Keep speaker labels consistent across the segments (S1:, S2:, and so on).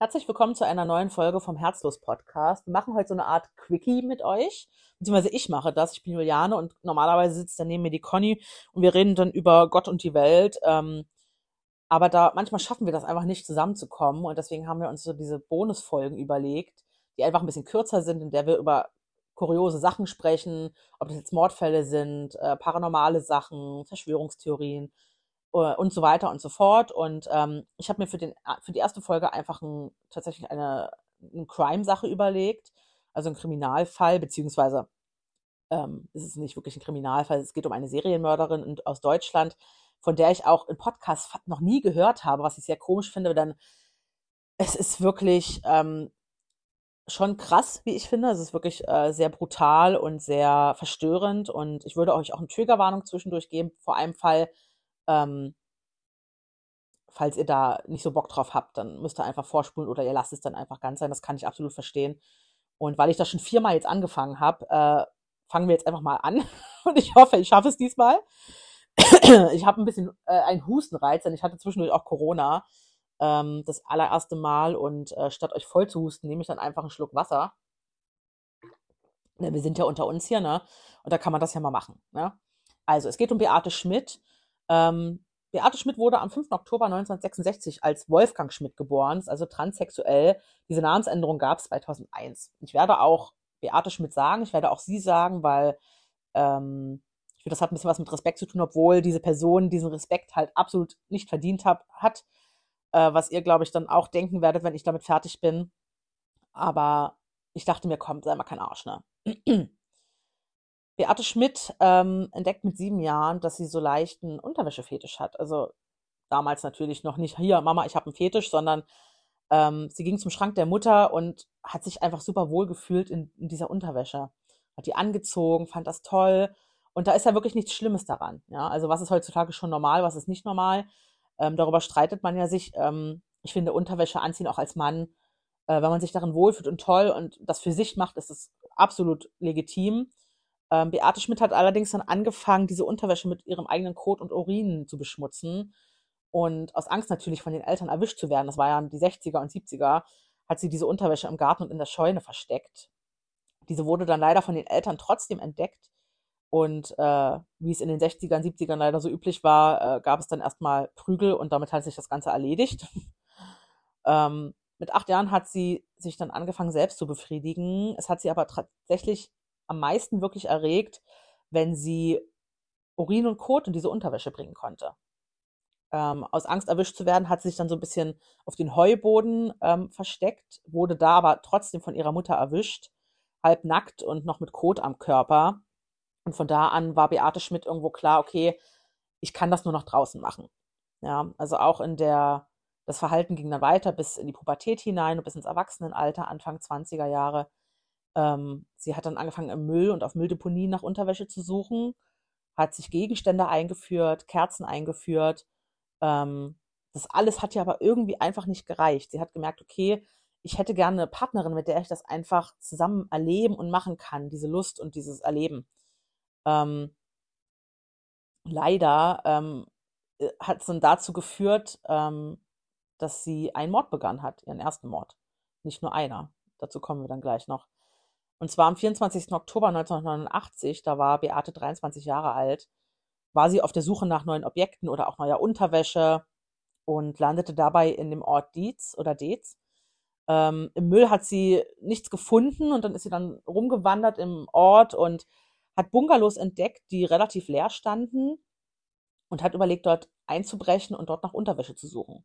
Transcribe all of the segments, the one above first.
S1: Herzlich willkommen zu einer neuen Folge vom Herzlos Podcast. Wir machen heute so eine Art Quickie mit euch, beziehungsweise ich mache das. Ich bin Juliane und normalerweise sitzt dann neben mir die Conny und wir reden dann über Gott und die Welt. Ähm, aber da manchmal schaffen wir das einfach nicht zusammenzukommen und deswegen haben wir uns so diese Bonusfolgen überlegt, die einfach ein bisschen kürzer sind, in der wir über kuriose Sachen sprechen, ob das jetzt Mordfälle sind, äh, paranormale Sachen, Verschwörungstheorien und so weiter und so fort. Und ähm, ich habe mir für, den, für die erste Folge einfach ein, tatsächlich eine, eine Crime-Sache überlegt, also ein Kriminalfall, beziehungsweise ähm, es ist nicht wirklich ein Kriminalfall, es geht um eine Serienmörderin aus Deutschland, von der ich auch im Podcast noch nie gehört habe, was ich sehr komisch finde, denn es ist wirklich ähm, schon krass, wie ich finde. Es ist wirklich äh, sehr brutal und sehr verstörend und ich würde euch auch eine Triggerwarnung zwischendurch geben, vor einem Fall, ähm, falls ihr da nicht so Bock drauf habt, dann müsst ihr einfach vorspulen oder ihr lasst es dann einfach ganz sein. Das kann ich absolut verstehen. Und weil ich das schon viermal jetzt angefangen habe, äh, fangen wir jetzt einfach mal an. Und ich hoffe, ich schaffe es diesmal. ich habe ein bisschen äh, einen Hustenreiz, denn ich hatte zwischendurch auch Corona. Ähm, das allererste Mal. Und äh, statt euch voll zu husten, nehme ich dann einfach einen Schluck Wasser. Ja, wir sind ja unter uns hier, ne? Und da kann man das ja mal machen. Ne? Also, es geht um Beate Schmidt. Ähm, Beate Schmidt wurde am 5. Oktober 1966 als Wolfgang Schmidt geboren, also transsexuell. Diese Namensänderung gab es 2001. Ich werde auch Beate Schmidt sagen, ich werde auch sie sagen, weil ähm, ich finde, das hat ein bisschen was mit Respekt zu tun, obwohl diese Person diesen Respekt halt absolut nicht verdient hab, hat, äh, was ihr, glaube ich, dann auch denken werdet, wenn ich damit fertig bin. Aber ich dachte mir, komm, sei mal kein Arsch, ne? Beate Schmidt ähm, entdeckt mit sieben Jahren, dass sie so leichten Unterwäschefetisch hat. Also damals natürlich noch nicht, hier, Mama, ich habe einen Fetisch, sondern ähm, sie ging zum Schrank der Mutter und hat sich einfach super wohl gefühlt in, in dieser Unterwäsche. Hat die angezogen, fand das toll. Und da ist ja wirklich nichts Schlimmes daran. Ja? Also was ist heutzutage schon normal, was ist nicht normal? Ähm, darüber streitet man ja sich. Ähm, ich finde Unterwäsche anziehen auch als Mann, äh, wenn man sich darin wohlfühlt und toll und das für sich macht, ist es absolut legitim. Ähm, Beate Schmidt hat allerdings dann angefangen, diese Unterwäsche mit ihrem eigenen Kot und Urin zu beschmutzen. Und aus Angst natürlich von den Eltern erwischt zu werden, das war ja die 60er und 70er, hat sie diese Unterwäsche im Garten und in der Scheune versteckt. Diese wurde dann leider von den Eltern trotzdem entdeckt. Und äh, wie es in den 60ern, 70ern leider so üblich war, äh, gab es dann erstmal Prügel und damit hat sich das Ganze erledigt. ähm, mit acht Jahren hat sie sich dann angefangen, selbst zu befriedigen. Es hat sie aber tatsächlich am meisten wirklich erregt, wenn sie Urin und Kot in diese Unterwäsche bringen konnte. Ähm, aus Angst erwischt zu werden, hat sie sich dann so ein bisschen auf den Heuboden ähm, versteckt, wurde da aber trotzdem von ihrer Mutter erwischt, halb nackt und noch mit Kot am Körper. Und von da an war Beate Schmidt irgendwo klar, okay, ich kann das nur noch draußen machen. Ja, also auch in der, das Verhalten ging dann weiter bis in die Pubertät hinein und bis ins Erwachsenenalter, Anfang 20er Jahre. Ähm, sie hat dann angefangen im Müll und auf Mülldeponien nach Unterwäsche zu suchen, hat sich Gegenstände eingeführt, Kerzen eingeführt. Ähm, das alles hat ja aber irgendwie einfach nicht gereicht. Sie hat gemerkt, okay, ich hätte gerne eine Partnerin, mit der ich das einfach zusammen erleben und machen kann, diese Lust und dieses Erleben. Ähm, leider ähm, äh, hat es dann dazu geführt, ähm, dass sie einen Mord begangen hat, ihren ersten Mord. Nicht nur einer. Dazu kommen wir dann gleich noch. Und zwar am 24. Oktober 1989, da war Beate 23 Jahre alt, war sie auf der Suche nach neuen Objekten oder auch neuer Unterwäsche und landete dabei in dem Ort Dietz oder Deetz. Ähm, Im Müll hat sie nichts gefunden und dann ist sie dann rumgewandert im Ort und hat Bungalows entdeckt, die relativ leer standen und hat überlegt, dort einzubrechen und dort nach Unterwäsche zu suchen.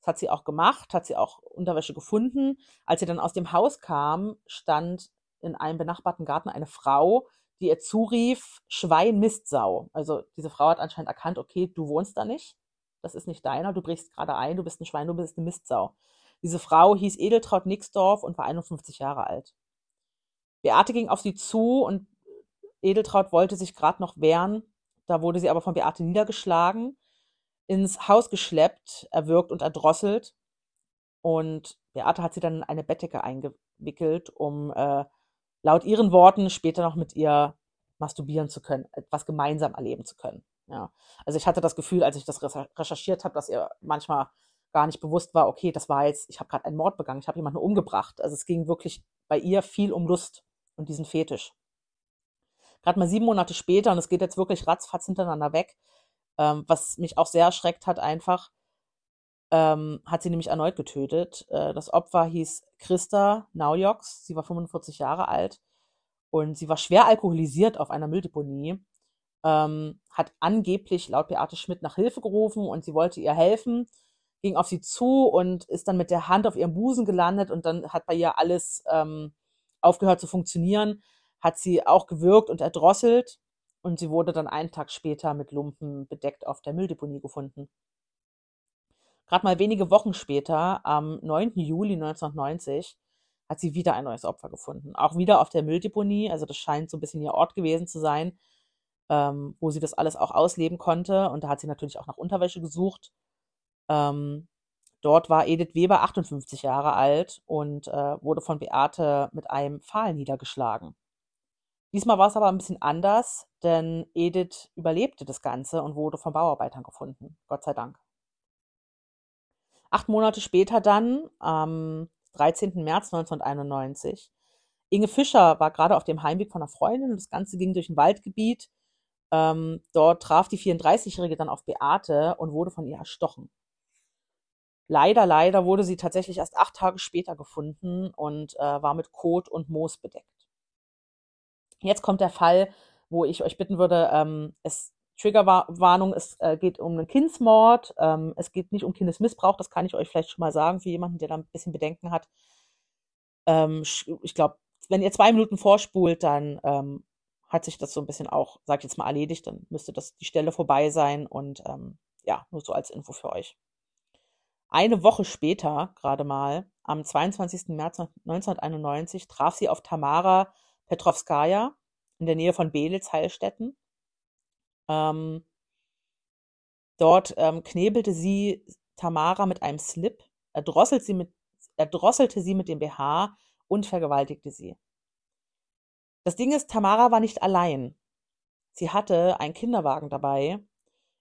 S1: Das hat sie auch gemacht, hat sie auch Unterwäsche gefunden. Als sie dann aus dem Haus kam, stand in einem benachbarten Garten eine Frau, die ihr zurief, Schwein, Mistsau. Also diese Frau hat anscheinend erkannt, okay, du wohnst da nicht, das ist nicht deiner, du brichst gerade ein, du bist ein Schwein, du bist eine Mistsau. Diese Frau hieß Edeltraut Nixdorf und war 51 Jahre alt. Beate ging auf sie zu und Edeltraut wollte sich gerade noch wehren. Da wurde sie aber von Beate niedergeschlagen, ins Haus geschleppt, erwürgt und erdrosselt. Und Beate hat sie dann in eine Bettdecke eingewickelt, um äh, laut ihren Worten später noch mit ihr masturbieren zu können, etwas gemeinsam erleben zu können. Ja. Also ich hatte das Gefühl, als ich das recherchiert habe, dass ihr manchmal gar nicht bewusst war, okay, das war jetzt, ich habe gerade einen Mord begangen, ich habe jemanden umgebracht. Also es ging wirklich bei ihr viel um Lust und diesen Fetisch. Gerade mal sieben Monate später, und es geht jetzt wirklich ratzfatz hintereinander weg, ähm, was mich auch sehr erschreckt hat einfach, ähm, hat sie nämlich erneut getötet. Äh, das Opfer hieß Christa Naujoks, sie war 45 Jahre alt und sie war schwer alkoholisiert auf einer Mülldeponie, ähm, hat angeblich laut Beate Schmidt nach Hilfe gerufen und sie wollte ihr helfen, ging auf sie zu und ist dann mit der Hand auf ihrem Busen gelandet und dann hat bei ihr alles ähm, aufgehört zu funktionieren, hat sie auch gewürgt und erdrosselt und sie wurde dann einen Tag später mit Lumpen bedeckt auf der Mülldeponie gefunden. Gerade mal wenige Wochen später, am 9. Juli 1990, hat sie wieder ein neues Opfer gefunden. Auch wieder auf der Mülldeponie. Also das scheint so ein bisschen ihr Ort gewesen zu sein, ähm, wo sie das alles auch ausleben konnte. Und da hat sie natürlich auch nach Unterwäsche gesucht. Ähm, dort war Edith Weber 58 Jahre alt und äh, wurde von Beate mit einem Pfahl niedergeschlagen. Diesmal war es aber ein bisschen anders, denn Edith überlebte das Ganze und wurde von Bauarbeitern gefunden. Gott sei Dank. Acht Monate später dann, am 13. März 1991, Inge Fischer war gerade auf dem Heimweg von einer Freundin und das Ganze ging durch ein Waldgebiet. Ähm, dort traf die 34-Jährige dann auf Beate und wurde von ihr erstochen. Leider, leider wurde sie tatsächlich erst acht Tage später gefunden und äh, war mit Kot und Moos bedeckt. Jetzt kommt der Fall, wo ich euch bitten würde, ähm, es Triggerwarnung, es äh, geht um einen Kindsmord, ähm, es geht nicht um Kindesmissbrauch, das kann ich euch vielleicht schon mal sagen, für jemanden, der da ein bisschen Bedenken hat. Ähm, ich glaube, wenn ihr zwei Minuten vorspult, dann ähm, hat sich das so ein bisschen auch, sag ich jetzt mal, erledigt, dann müsste das die Stelle vorbei sein und ähm, ja, nur so als Info für euch. Eine Woche später, gerade mal, am 22. März 1991, traf sie auf Tamara Petrovskaya in der Nähe von Belitz, Heilstätten. Ähm, dort ähm, knebelte sie Tamara mit einem Slip, erdrosselt sie mit, erdrosselte sie mit dem BH und vergewaltigte sie. Das Ding ist, Tamara war nicht allein. Sie hatte einen Kinderwagen dabei,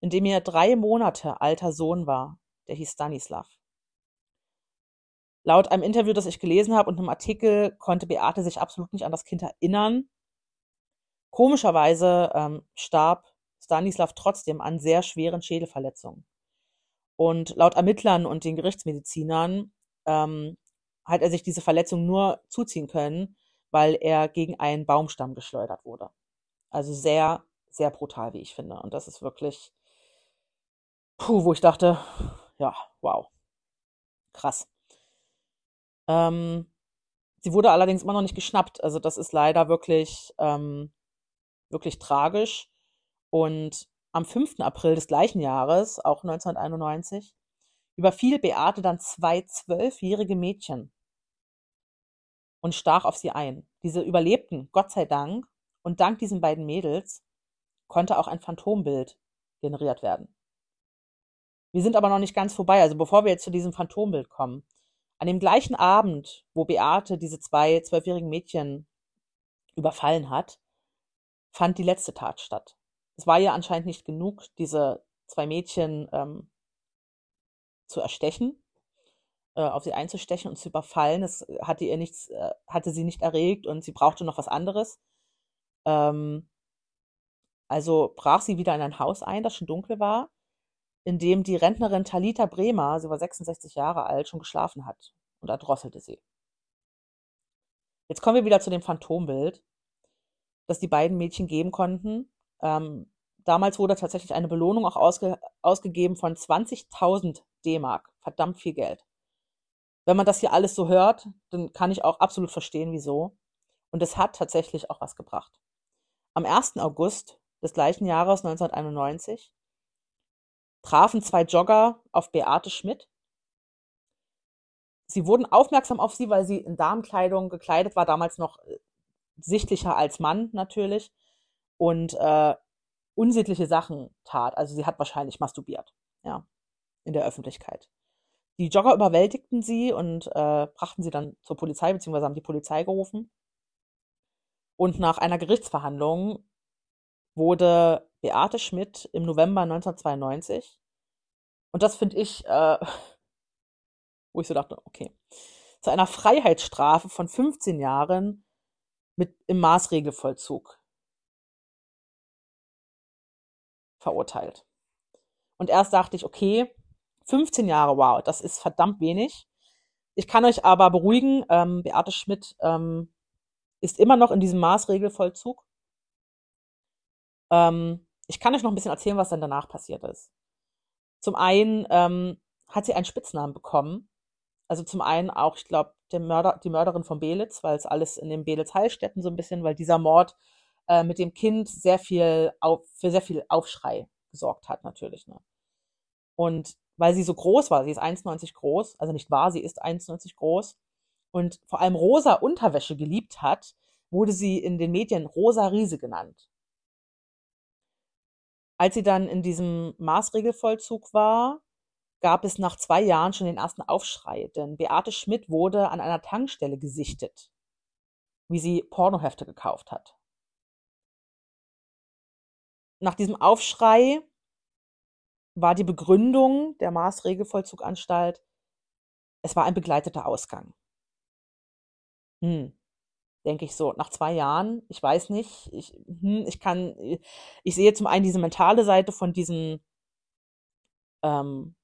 S1: in dem ihr drei Monate alter Sohn war, der hieß Stanislav. Laut einem Interview, das ich gelesen habe und einem Artikel, konnte Beate sich absolut nicht an das Kind erinnern. Komischerweise ähm, starb Stanislav trotzdem an sehr schweren Schädelverletzungen. Und laut Ermittlern und den Gerichtsmedizinern ähm, hat er sich diese Verletzung nur zuziehen können, weil er gegen einen Baumstamm geschleudert wurde. Also sehr, sehr brutal, wie ich finde. Und das ist wirklich, puh, wo ich dachte, ja, wow, krass. Ähm, sie wurde allerdings immer noch nicht geschnappt. Also das ist leider wirklich, ähm, wirklich tragisch. Und am 5. April des gleichen Jahres, auch 1991, überfiel Beate dann zwei zwölfjährige Mädchen und stach auf sie ein. Diese überlebten, Gott sei Dank, und dank diesen beiden Mädels konnte auch ein Phantombild generiert werden. Wir sind aber noch nicht ganz vorbei. Also bevor wir jetzt zu diesem Phantombild kommen, an dem gleichen Abend, wo Beate diese zwei zwölfjährigen Mädchen überfallen hat, fand die letzte Tat statt. Es war ihr anscheinend nicht genug, diese zwei Mädchen ähm, zu erstechen, äh, auf sie einzustechen und zu überfallen. Es hatte ihr nichts, äh, hatte sie nicht erregt und sie brauchte noch was anderes. Ähm, also brach sie wieder in ein Haus ein, das schon dunkel war in dem die Rentnerin Talita Bremer, sie war 66 Jahre alt, schon geschlafen hat und erdrosselte sie. Jetzt kommen wir wieder zu dem Phantombild, das die beiden Mädchen geben konnten. Ähm, damals wurde tatsächlich eine Belohnung auch ausge ausgegeben von 20.000 D-Mark. Verdammt viel Geld. Wenn man das hier alles so hört, dann kann ich auch absolut verstehen, wieso. Und es hat tatsächlich auch was gebracht. Am 1. August des gleichen Jahres 1991 trafen zwei Jogger auf Beate Schmidt. Sie wurden aufmerksam auf sie, weil sie in Damenkleidung gekleidet war, damals noch äh, sichtlicher als Mann natürlich und äh, unsittliche Sachen tat. Also sie hat wahrscheinlich masturbiert, ja, in der Öffentlichkeit. Die Jogger überwältigten sie und äh, brachten sie dann zur Polizei, beziehungsweise haben die Polizei gerufen. Und nach einer Gerichtsverhandlung wurde Beate Schmidt im November 1992, und das finde ich äh, wo ich so dachte, okay, zu einer Freiheitsstrafe von 15 Jahren mit im Maßregelvollzug verurteilt. Und erst dachte ich, okay, 15 Jahre, wow, das ist verdammt wenig. Ich kann euch aber beruhigen, ähm, Beate Schmidt ähm, ist immer noch in diesem Maßregelvollzug. Ähm, ich kann euch noch ein bisschen erzählen, was dann danach passiert ist. Zum einen ähm, hat sie einen Spitznamen bekommen. Also zum einen auch, ich glaube, Mörder, die Mörderin von Belitz, weil es alles in den Belitz-Heilstätten so ein bisschen, weil dieser Mord äh, mit dem Kind sehr viel auf, für sehr viel Aufschrei gesorgt hat, natürlich. Ne? Und weil sie so groß war, sie ist 1,90 groß, also nicht war, sie ist 1,90 groß und vor allem rosa Unterwäsche geliebt hat, wurde sie in den Medien Rosa Riese genannt. Als sie dann in diesem Maßregelvollzug war, gab es nach zwei Jahren schon den ersten Aufschrei, denn Beate Schmidt wurde an einer Tankstelle gesichtet, wie sie Pornohefte gekauft hat. Nach diesem Aufschrei war die Begründung der Maßregelvollzuganstalt, es war ein begleiteter Ausgang. Hm, denke ich so, nach zwei Jahren, ich weiß nicht, ich, hm, ich kann, ich sehe zum einen diese mentale Seite von diesen ähm,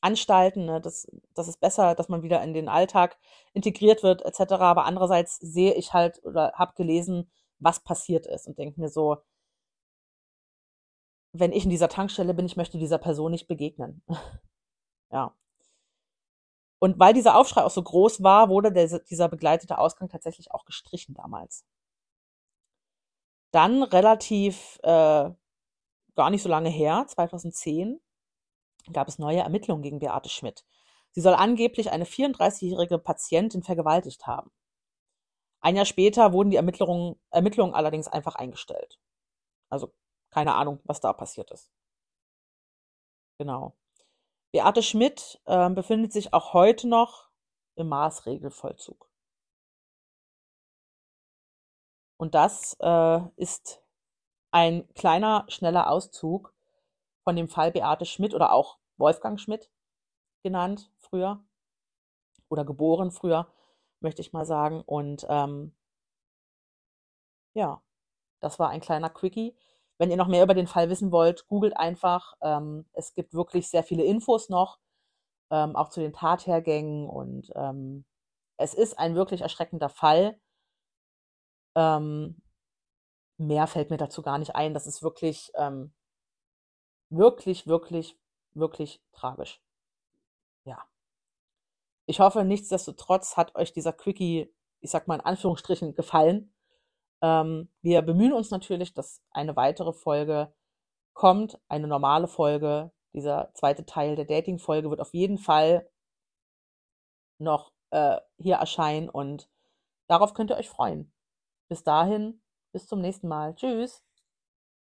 S1: Anstalten, ne, das, das ist besser, dass man wieder in den Alltag integriert wird, etc. Aber andererseits sehe ich halt oder habe gelesen, was passiert ist und denke mir so, wenn ich in dieser Tankstelle bin, ich möchte dieser Person nicht begegnen. ja. Und weil dieser Aufschrei auch so groß war, wurde der, dieser begleitete Ausgang tatsächlich auch gestrichen damals. Dann relativ äh, gar nicht so lange her, 2010, gab es neue Ermittlungen gegen Beate Schmidt. Sie soll angeblich eine 34-jährige Patientin vergewaltigt haben. Ein Jahr später wurden die Ermittlungen, Ermittlungen allerdings einfach eingestellt. Also keine Ahnung, was da passiert ist. Genau. Beate Schmidt äh, befindet sich auch heute noch im Maßregelvollzug. Und das äh, ist ein kleiner, schneller Auszug von dem Fall Beate Schmidt oder auch Wolfgang Schmidt genannt früher oder geboren früher, möchte ich mal sagen. Und ähm, ja, das war ein kleiner Quickie. Wenn ihr noch mehr über den Fall wissen wollt, googelt einfach. Ähm, es gibt wirklich sehr viele Infos noch, ähm, auch zu den Tathergängen. Und ähm, es ist ein wirklich erschreckender Fall. Ähm, mehr fällt mir dazu gar nicht ein. Das ist wirklich, ähm, wirklich, wirklich, wirklich tragisch. Ja. Ich hoffe, nichtsdestotrotz hat euch dieser Quickie, ich sag mal in Anführungsstrichen, gefallen. Ähm, wir bemühen uns natürlich, dass eine weitere Folge kommt, eine normale Folge. Dieser zweite Teil der Dating-Folge wird auf jeden Fall noch äh, hier erscheinen und darauf könnt ihr euch freuen. Bis dahin, bis zum nächsten Mal. Tschüss.